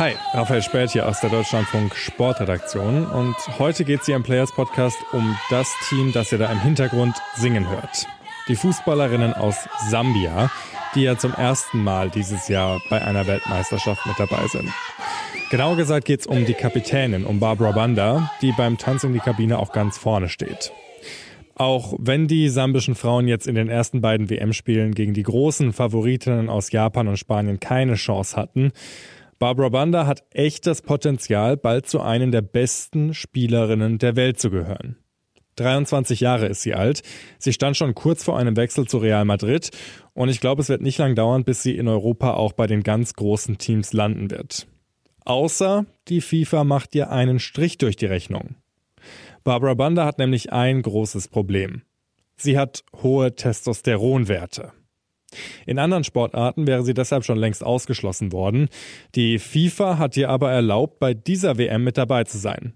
Hi, Raphael Spät hier aus der Deutschlandfunk Sportredaktion und heute geht es hier im Players Podcast um das Team, das ihr da im Hintergrund singen hört. Die Fußballerinnen aus Sambia, die ja zum ersten Mal dieses Jahr bei einer Weltmeisterschaft mit dabei sind. Genauer gesagt geht es um die Kapitänin, um Barbara Banda, die beim Tanz in die Kabine auch ganz vorne steht. Auch wenn die sambischen Frauen jetzt in den ersten beiden WM-Spielen gegen die großen Favoritinnen aus Japan und Spanien keine Chance hatten, Barbara Banda hat echtes Potenzial, bald zu einen der besten Spielerinnen der Welt zu gehören. 23 Jahre ist sie alt. Sie stand schon kurz vor einem Wechsel zu Real Madrid und ich glaube, es wird nicht lang dauern, bis sie in Europa auch bei den ganz großen Teams landen wird. Außer die FIFA macht ihr einen Strich durch die Rechnung. Barbara Banda hat nämlich ein großes Problem. Sie hat hohe Testosteronwerte. In anderen Sportarten wäre sie deshalb schon längst ausgeschlossen worden. Die FIFA hat ihr aber erlaubt, bei dieser WM mit dabei zu sein.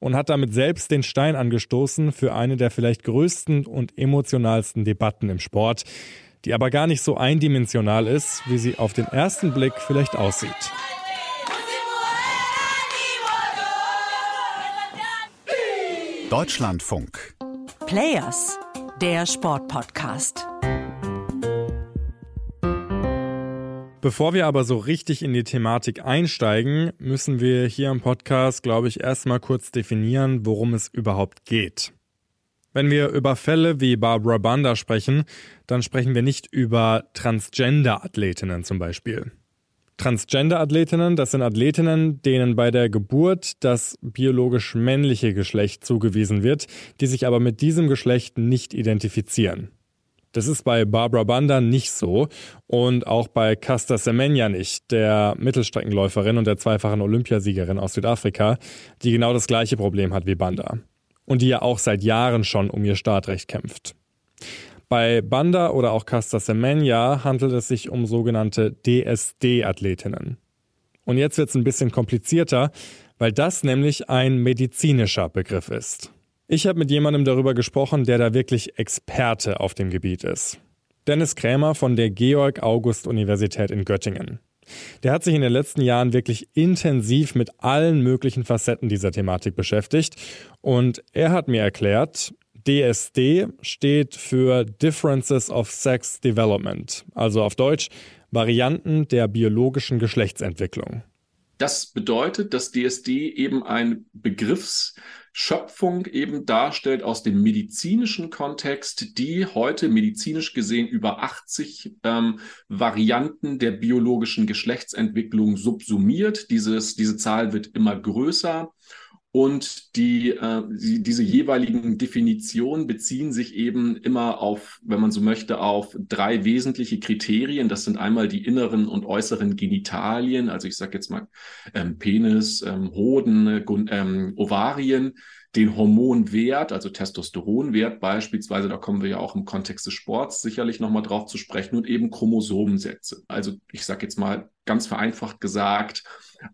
Und hat damit selbst den Stein angestoßen für eine der vielleicht größten und emotionalsten Debatten im Sport, die aber gar nicht so eindimensional ist, wie sie auf den ersten Blick vielleicht aussieht. Deutschlandfunk. Players, der Sportpodcast. Bevor wir aber so richtig in die Thematik einsteigen, müssen wir hier im Podcast, glaube ich, erstmal kurz definieren, worum es überhaupt geht. Wenn wir über Fälle wie Barbara Banda sprechen, dann sprechen wir nicht über Transgender-Athletinnen zum Beispiel. Transgender-Athletinnen, das sind Athletinnen, denen bei der Geburt das biologisch männliche Geschlecht zugewiesen wird, die sich aber mit diesem Geschlecht nicht identifizieren. Das ist bei Barbara Banda nicht so und auch bei Casta Semenya nicht, der Mittelstreckenläuferin und der zweifachen Olympiasiegerin aus Südafrika, die genau das gleiche Problem hat wie Banda und die ja auch seit Jahren schon um ihr Startrecht kämpft. Bei Banda oder auch Casta Semenya handelt es sich um sogenannte DSD-Athletinnen. Und jetzt wird es ein bisschen komplizierter, weil das nämlich ein medizinischer Begriff ist. Ich habe mit jemandem darüber gesprochen, der da wirklich Experte auf dem Gebiet ist. Dennis Krämer von der Georg-August-Universität in Göttingen. Der hat sich in den letzten Jahren wirklich intensiv mit allen möglichen Facetten dieser Thematik beschäftigt und er hat mir erklärt, DSD steht für Differences of Sex Development, also auf Deutsch Varianten der biologischen Geschlechtsentwicklung. Das bedeutet, dass DSD eben ein Begriffsschöpfung eben darstellt aus dem medizinischen Kontext, die heute medizinisch gesehen über 80 ähm, Varianten der biologischen Geschlechtsentwicklung subsumiert. Dieses, diese Zahl wird immer größer und die, äh, die, diese jeweiligen Definitionen beziehen sich eben immer auf, wenn man so möchte, auf drei wesentliche Kriterien. Das sind einmal die inneren und äußeren Genitalien, also ich sage jetzt mal ähm, Penis, ähm, Hoden, ähm, Ovarien, den Hormonwert, also Testosteronwert beispielsweise, da kommen wir ja auch im Kontext des Sports sicherlich nochmal drauf zu sprechen und eben Chromosomensätze. Also ich sage jetzt mal ganz vereinfacht gesagt,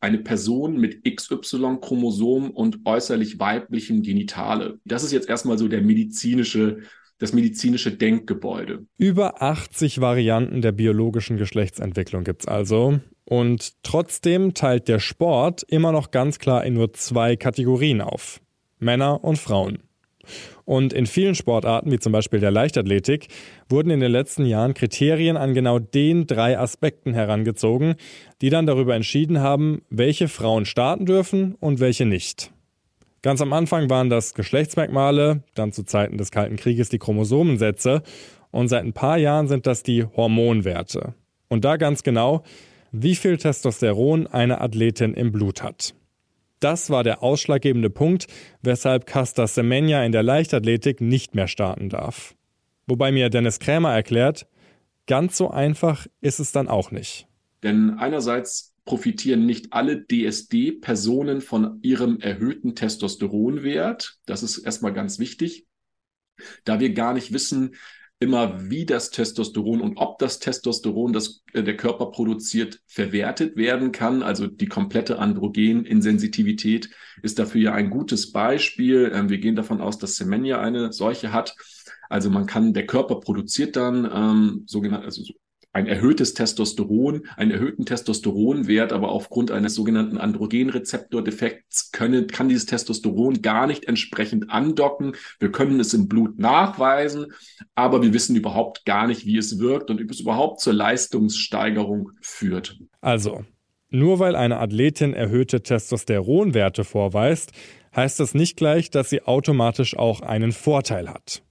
eine Person mit XY-Chromosom und äußerlich weiblichem Genitale. Das ist jetzt erstmal so der medizinische das medizinische Denkgebäude. Über 80 Varianten der biologischen Geschlechtsentwicklung gibt es also. Und trotzdem teilt der Sport immer noch ganz klar in nur zwei Kategorien auf. Männer und Frauen. Und in vielen Sportarten, wie zum Beispiel der Leichtathletik, wurden in den letzten Jahren Kriterien an genau den drei Aspekten herangezogen, die dann darüber entschieden haben, welche Frauen starten dürfen und welche nicht. Ganz am Anfang waren das Geschlechtsmerkmale, dann zu Zeiten des Kalten Krieges die Chromosomensätze und seit ein paar Jahren sind das die Hormonwerte. Und da ganz genau, wie viel Testosteron eine Athletin im Blut hat. Das war der ausschlaggebende Punkt, weshalb Casta Semenya in der Leichtathletik nicht mehr starten darf. Wobei mir Dennis Krämer erklärt, ganz so einfach ist es dann auch nicht. Denn einerseits profitieren nicht alle DSD-Personen von ihrem erhöhten Testosteronwert. Das ist erstmal ganz wichtig. Da wir gar nicht wissen, immer, wie das Testosteron und ob das Testosteron, das äh, der Körper produziert, verwertet werden kann. Also die komplette Androgeninsensitivität ist dafür ja ein gutes Beispiel. Ähm, wir gehen davon aus, dass Semenya eine solche hat. Also man kann, der Körper produziert dann ähm, sogenannte, also ein erhöhtes Testosteron, einen erhöhten Testosteronwert, aber aufgrund eines sogenannten Androgenrezeptordefekts können, kann dieses Testosteron gar nicht entsprechend andocken. Wir können es im Blut nachweisen, aber wir wissen überhaupt gar nicht, wie es wirkt und ob es überhaupt zur Leistungssteigerung führt. Also, nur weil eine Athletin erhöhte Testosteronwerte vorweist, heißt das nicht gleich, dass sie automatisch auch einen Vorteil hat.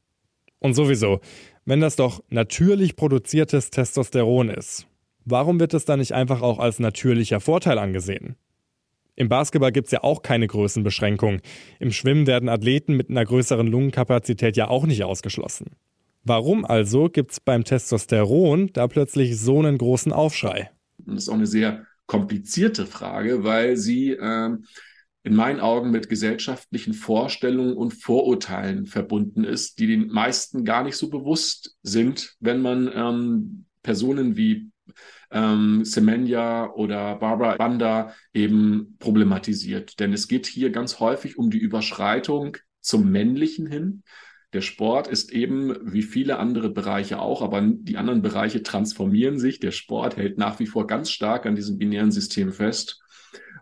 Und sowieso, wenn das doch natürlich produziertes Testosteron ist, warum wird es dann nicht einfach auch als natürlicher Vorteil angesehen? Im Basketball gibt es ja auch keine Größenbeschränkung. Im Schwimmen werden Athleten mit einer größeren Lungenkapazität ja auch nicht ausgeschlossen. Warum also gibt es beim Testosteron da plötzlich so einen großen Aufschrei? Das ist auch eine sehr komplizierte Frage, weil sie äh, in meinen Augen mit gesellschaftlichen Vorstellungen und Vorurteilen verbunden ist, die den meisten gar nicht so bewusst sind, wenn man ähm, Personen wie ähm, Semenya oder Barbara Banda eben problematisiert. Denn es geht hier ganz häufig um die Überschreitung zum Männlichen hin. Der Sport ist eben wie viele andere Bereiche auch, aber die anderen Bereiche transformieren sich. Der Sport hält nach wie vor ganz stark an diesem binären System fest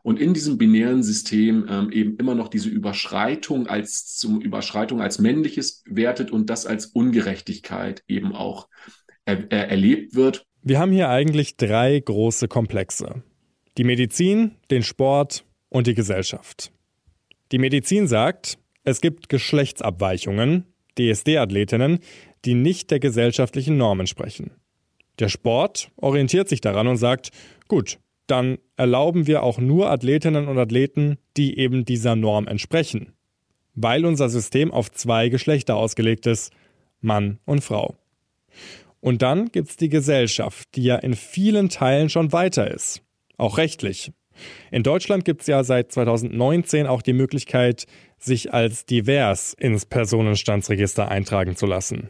und in diesem binären System ähm, eben immer noch diese Überschreitung als zum Überschreitung als männliches wertet und das als Ungerechtigkeit eben auch er, er erlebt wird. Wir haben hier eigentlich drei große Komplexe. Die Medizin, den Sport und die Gesellschaft. Die Medizin sagt, es gibt Geschlechtsabweichungen, DSD-Athletinnen, die nicht der gesellschaftlichen Norm entsprechen. Der Sport orientiert sich daran und sagt, gut, dann erlauben wir auch nur Athletinnen und Athleten, die eben dieser Norm entsprechen. Weil unser System auf zwei Geschlechter ausgelegt ist, Mann und Frau. Und dann gibt es die Gesellschaft, die ja in vielen Teilen schon weiter ist, auch rechtlich. In Deutschland gibt es ja seit 2019 auch die Möglichkeit, sich als divers ins Personenstandsregister eintragen zu lassen.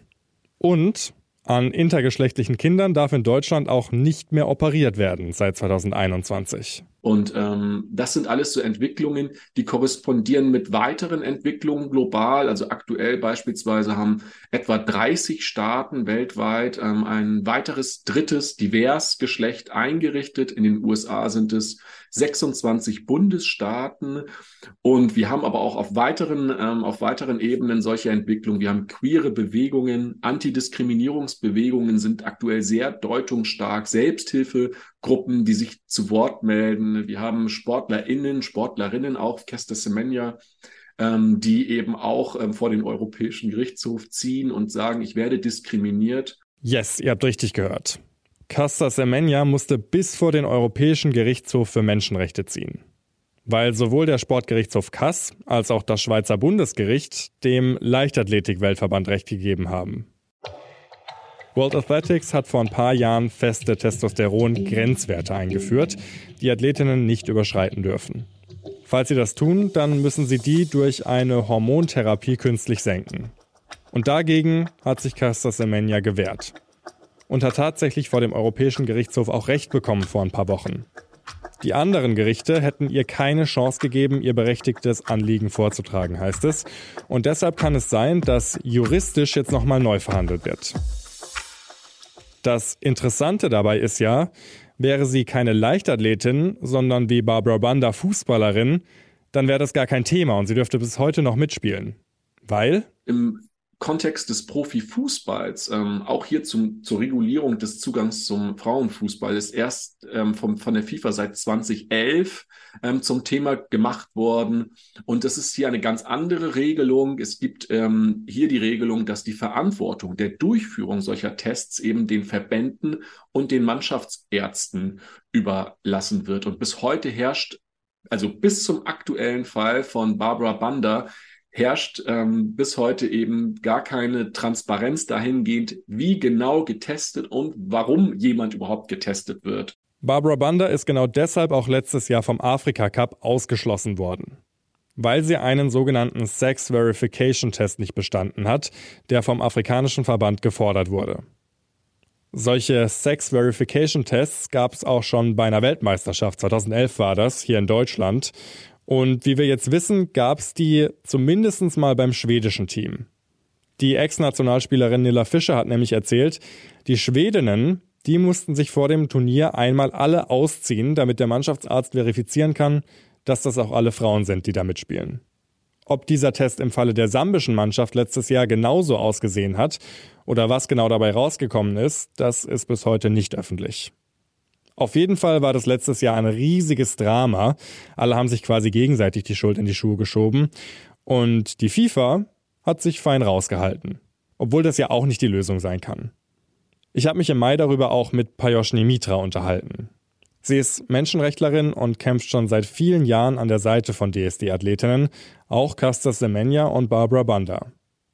Und an intergeschlechtlichen Kindern darf in Deutschland auch nicht mehr operiert werden seit 2021. Und ähm, das sind alles so Entwicklungen, die korrespondieren mit weiteren Entwicklungen global. Also aktuell beispielsweise haben etwa 30 Staaten weltweit ähm, ein weiteres drittes divers Geschlecht eingerichtet. In den USA sind es 26 Bundesstaaten. Und wir haben aber auch auf weiteren, ähm, auf weiteren Ebenen solche Entwicklungen. Wir haben queere Bewegungen, Antidiskriminierungsbewegungen sind aktuell sehr deutungsstark, Selbsthilfegruppen, die sich zu Wort melden wir haben SportlerInnen, Sportlerinnen, auch Kester Semenya, ähm, die eben auch ähm, vor den Europäischen Gerichtshof ziehen und sagen, ich werde diskriminiert. Yes, ihr habt richtig gehört. Casta Semenya musste bis vor den Europäischen Gerichtshof für Menschenrechte ziehen. Weil sowohl der Sportgerichtshof Kass als auch das Schweizer Bundesgericht dem Leichtathletik-Weltverband Recht gegeben haben. World Athletics hat vor ein paar Jahren feste Testosteron-Grenzwerte eingeführt, die Athletinnen nicht überschreiten dürfen. Falls sie das tun, dann müssen sie die durch eine Hormontherapie künstlich senken. Und dagegen hat sich Caster Semenya gewehrt. Und hat tatsächlich vor dem Europäischen Gerichtshof auch Recht bekommen vor ein paar Wochen. Die anderen Gerichte hätten ihr keine Chance gegeben, ihr berechtigtes Anliegen vorzutragen, heißt es. Und deshalb kann es sein, dass juristisch jetzt nochmal neu verhandelt wird. Das Interessante dabei ist ja, wäre sie keine Leichtathletin, sondern wie Barbara Banda Fußballerin, dann wäre das gar kein Thema und sie dürfte bis heute noch mitspielen. Weil? Im Kontext des Profifußballs, ähm, auch hier zum, zur Regulierung des Zugangs zum Frauenfußball, ist erst ähm, vom, von der FIFA seit 2011 ähm, zum Thema gemacht worden. Und es ist hier eine ganz andere Regelung. Es gibt ähm, hier die Regelung, dass die Verantwortung der Durchführung solcher Tests eben den Verbänden und den Mannschaftsärzten überlassen wird. Und bis heute herrscht also bis zum aktuellen Fall von Barbara Banda herrscht ähm, bis heute eben gar keine Transparenz dahingehend, wie genau getestet und warum jemand überhaupt getestet wird. Barbara Banda ist genau deshalb auch letztes Jahr vom Afrika Cup ausgeschlossen worden. Weil sie einen sogenannten Sex Verification Test nicht bestanden hat, der vom afrikanischen Verband gefordert wurde. Solche Sex Verification Tests gab es auch schon bei einer Weltmeisterschaft, 2011 war das, hier in Deutschland. Und wie wir jetzt wissen, gab es die zumindest mal beim schwedischen Team. Die Ex-Nationalspielerin Nilla Fischer hat nämlich erzählt, die Schwedinnen, Die mussten sich vor dem Turnier einmal alle ausziehen, damit der Mannschaftsarzt verifizieren kann, dass das auch alle Frauen sind, die da mitspielen. Ob dieser Test im Falle der sambischen Mannschaft letztes Jahr genauso ausgesehen hat oder was genau dabei rausgekommen ist, das ist bis heute nicht öffentlich. Auf jeden Fall war das letztes Jahr ein riesiges Drama. Alle haben sich quasi gegenseitig die Schuld in die Schuhe geschoben. Und die FIFA hat sich fein rausgehalten. Obwohl das ja auch nicht die Lösung sein kann. Ich habe mich im Mai darüber auch mit Payoshni Mitra unterhalten. Sie ist Menschenrechtlerin und kämpft schon seit vielen Jahren an der Seite von DSD-Athletinnen, auch Castas Semenya und Barbara Banda.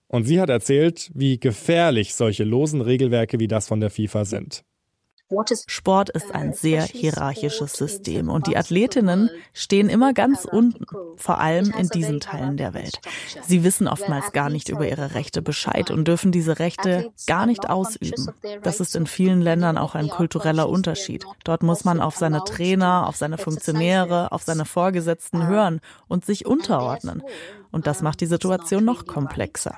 Und sie hat erzählt, wie gefährlich solche losen Regelwerke wie das von der FIFA sind. Sport ist ein sehr hierarchisches System und die Athletinnen stehen immer ganz unten, vor allem in diesen Teilen der Welt. Sie wissen oftmals gar nicht über ihre Rechte Bescheid und dürfen diese Rechte gar nicht ausüben. Das ist in vielen Ländern auch ein kultureller Unterschied. Dort muss man auf seine Trainer, auf seine Funktionäre, auf seine Vorgesetzten hören und sich unterordnen. Und das macht die Situation noch komplexer.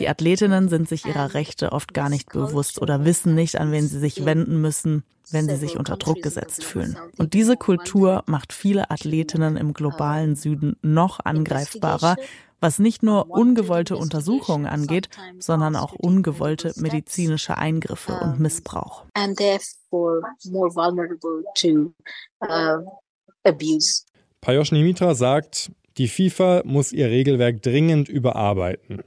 Die Athletinnen sind sich ihrer Rechte oft gar nicht bewusst oder wissen nicht, an wen sie sich wenden müssen, wenn sie sich unter Druck gesetzt fühlen. Und diese Kultur macht viele Athletinnen im globalen Süden noch angreifbarer, was nicht nur ungewollte Untersuchungen angeht, sondern auch ungewollte medizinische Eingriffe und Missbrauch. Payoshni Mitra sagt, die FIFA muss ihr Regelwerk dringend überarbeiten.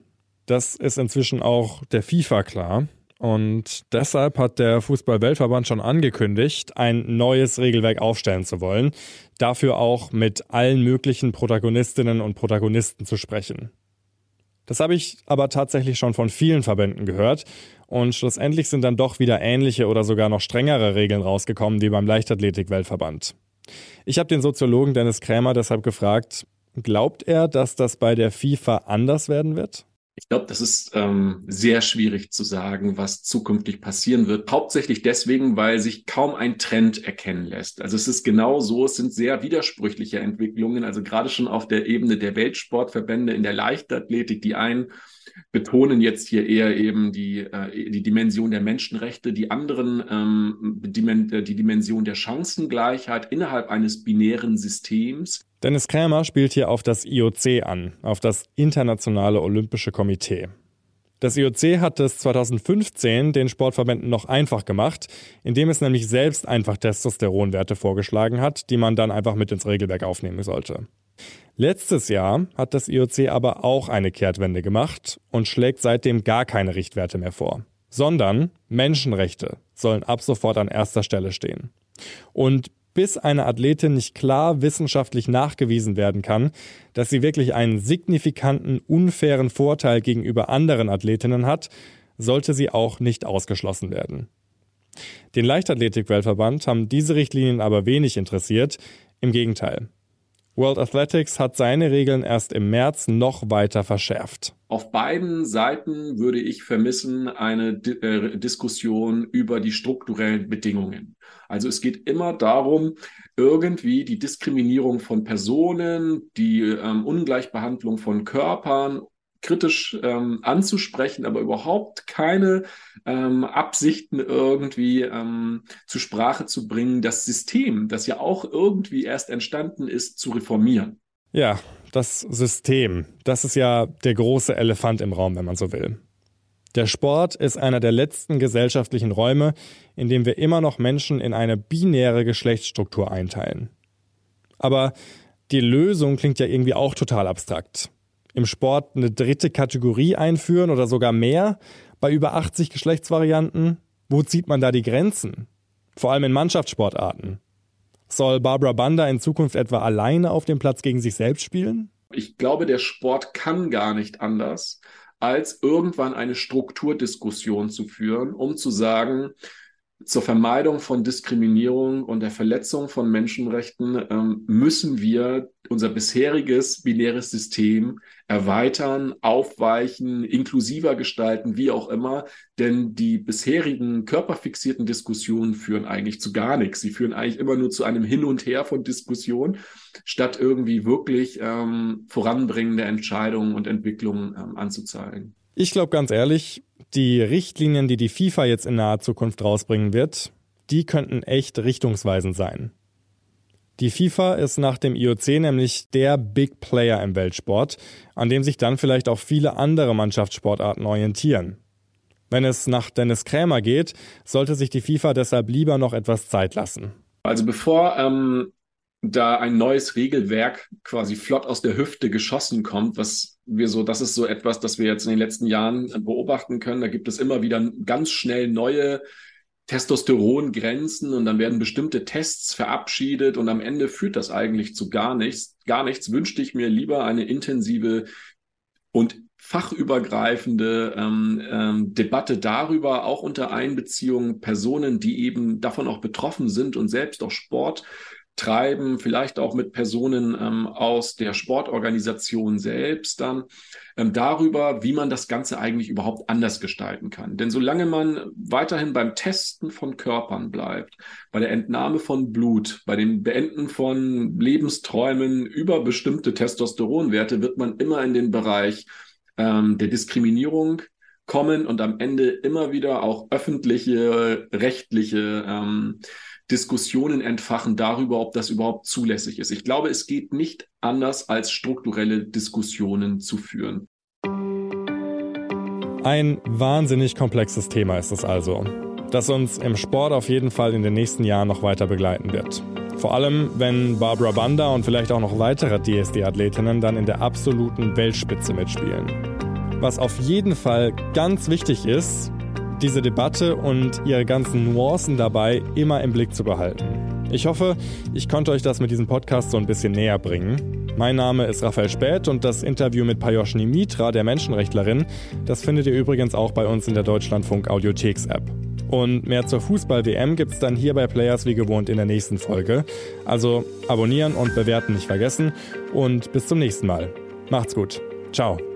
Das ist inzwischen auch der FIFA klar. Und deshalb hat der Fußball-Weltverband schon angekündigt, ein neues Regelwerk aufstellen zu wollen. Dafür auch mit allen möglichen Protagonistinnen und Protagonisten zu sprechen. Das habe ich aber tatsächlich schon von vielen Verbänden gehört. Und schlussendlich sind dann doch wieder ähnliche oder sogar noch strengere Regeln rausgekommen wie beim Leichtathletik-Weltverband. Ich habe den Soziologen Dennis Krämer deshalb gefragt, Glaubt er, dass das bei der FIFA anders werden wird? Ich glaube, das ist ähm, sehr schwierig zu sagen, was zukünftig passieren wird. Hauptsächlich deswegen, weil sich kaum ein Trend erkennen lässt. Also es ist genau so, es sind sehr widersprüchliche Entwicklungen. Also gerade schon auf der Ebene der Weltsportverbände in der Leichtathletik, die einen betonen jetzt hier eher eben die, äh, die Dimension der Menschenrechte, die anderen ähm, äh, die Dimension der Chancengleichheit innerhalb eines binären Systems. Dennis Krämer spielt hier auf das IOC an, auf das Internationale Olympische Komitee. Das IOC hat es 2015 den Sportverbänden noch einfach gemacht, indem es nämlich selbst einfach Testosteronwerte vorgeschlagen hat, die man dann einfach mit ins Regelwerk aufnehmen sollte. Letztes Jahr hat das IOC aber auch eine Kehrtwende gemacht und schlägt seitdem gar keine Richtwerte mehr vor, sondern Menschenrechte sollen ab sofort an erster Stelle stehen. Und bis eine Athletin nicht klar wissenschaftlich nachgewiesen werden kann, dass sie wirklich einen signifikanten, unfairen Vorteil gegenüber anderen Athletinnen hat, sollte sie auch nicht ausgeschlossen werden. Den Leichtathletik-Weltverband haben diese Richtlinien aber wenig interessiert, im Gegenteil. World Athletics hat seine Regeln erst im März noch weiter verschärft. Auf beiden Seiten würde ich vermissen eine äh, Diskussion über die strukturellen Bedingungen. Also es geht immer darum, irgendwie die Diskriminierung von Personen, die ähm, Ungleichbehandlung von Körpern kritisch ähm, anzusprechen, aber überhaupt keine ähm, Absichten irgendwie ähm, zur Sprache zu bringen, das System, das ja auch irgendwie erst entstanden ist, zu reformieren. Ja, das System, das ist ja der große Elefant im Raum, wenn man so will. Der Sport ist einer der letzten gesellschaftlichen Räume, in dem wir immer noch Menschen in eine binäre Geschlechtsstruktur einteilen. Aber die Lösung klingt ja irgendwie auch total abstrakt im Sport eine dritte Kategorie einführen oder sogar mehr bei über 80 Geschlechtsvarianten? Wo zieht man da die Grenzen? Vor allem in Mannschaftssportarten. Soll Barbara Banda in Zukunft etwa alleine auf dem Platz gegen sich selbst spielen? Ich glaube, der Sport kann gar nicht anders, als irgendwann eine Strukturdiskussion zu führen, um zu sagen, zur Vermeidung von Diskriminierung und der Verletzung von Menschenrechten ähm, müssen wir unser bisheriges binäres System erweitern, aufweichen, inklusiver gestalten, wie auch immer. Denn die bisherigen körperfixierten Diskussionen führen eigentlich zu gar nichts. Sie führen eigentlich immer nur zu einem Hin und Her von Diskussionen, statt irgendwie wirklich ähm, voranbringende Entscheidungen und Entwicklungen ähm, anzuzeigen. Ich glaube ganz ehrlich, die Richtlinien, die die FIFA jetzt in naher Zukunft rausbringen wird, die könnten echt richtungsweisend sein. Die FIFA ist nach dem IOC nämlich der Big Player im Weltsport, an dem sich dann vielleicht auch viele andere Mannschaftssportarten orientieren. Wenn es nach Dennis Krämer geht, sollte sich die FIFA deshalb lieber noch etwas Zeit lassen. Also bevor ähm, da ein neues Regelwerk quasi flott aus der Hüfte geschossen kommt, was wir so, das ist so etwas, das wir jetzt in den letzten Jahren beobachten können. Da gibt es immer wieder ganz schnell neue Testosterongrenzen und dann werden bestimmte Tests verabschiedet und am Ende führt das eigentlich zu gar nichts. Gar nichts wünschte ich mir lieber eine intensive und fachübergreifende ähm, ähm, Debatte darüber, auch unter Einbeziehung Personen, die eben davon auch betroffen sind und selbst auch Sport treiben, vielleicht auch mit Personen ähm, aus der Sportorganisation selbst dann ähm, darüber, wie man das Ganze eigentlich überhaupt anders gestalten kann. Denn solange man weiterhin beim Testen von Körpern bleibt, bei der Entnahme von Blut, bei dem Beenden von Lebensträumen über bestimmte Testosteronwerte, wird man immer in den Bereich ähm, der Diskriminierung kommen und am Ende immer wieder auch öffentliche, rechtliche ähm, Diskussionen entfachen darüber, ob das überhaupt zulässig ist. Ich glaube, es geht nicht anders, als strukturelle Diskussionen zu führen. Ein wahnsinnig komplexes Thema ist es also, das uns im Sport auf jeden Fall in den nächsten Jahren noch weiter begleiten wird. Vor allem, wenn Barbara Banda und vielleicht auch noch weitere DSD-Athletinnen dann in der absoluten Weltspitze mitspielen. Was auf jeden Fall ganz wichtig ist, diese Debatte und ihre ganzen Nuancen dabei immer im Blick zu behalten. Ich hoffe, ich konnte euch das mit diesem Podcast so ein bisschen näher bringen. Mein Name ist Raphael Späth und das Interview mit Payoshni Mitra, der Menschenrechtlerin, das findet ihr übrigens auch bei uns in der Deutschlandfunk Audiotheks App. Und mehr zur Fußball-WM gibt es dann hier bei Players wie gewohnt in der nächsten Folge. Also abonnieren und bewerten nicht vergessen und bis zum nächsten Mal. Macht's gut. Ciao.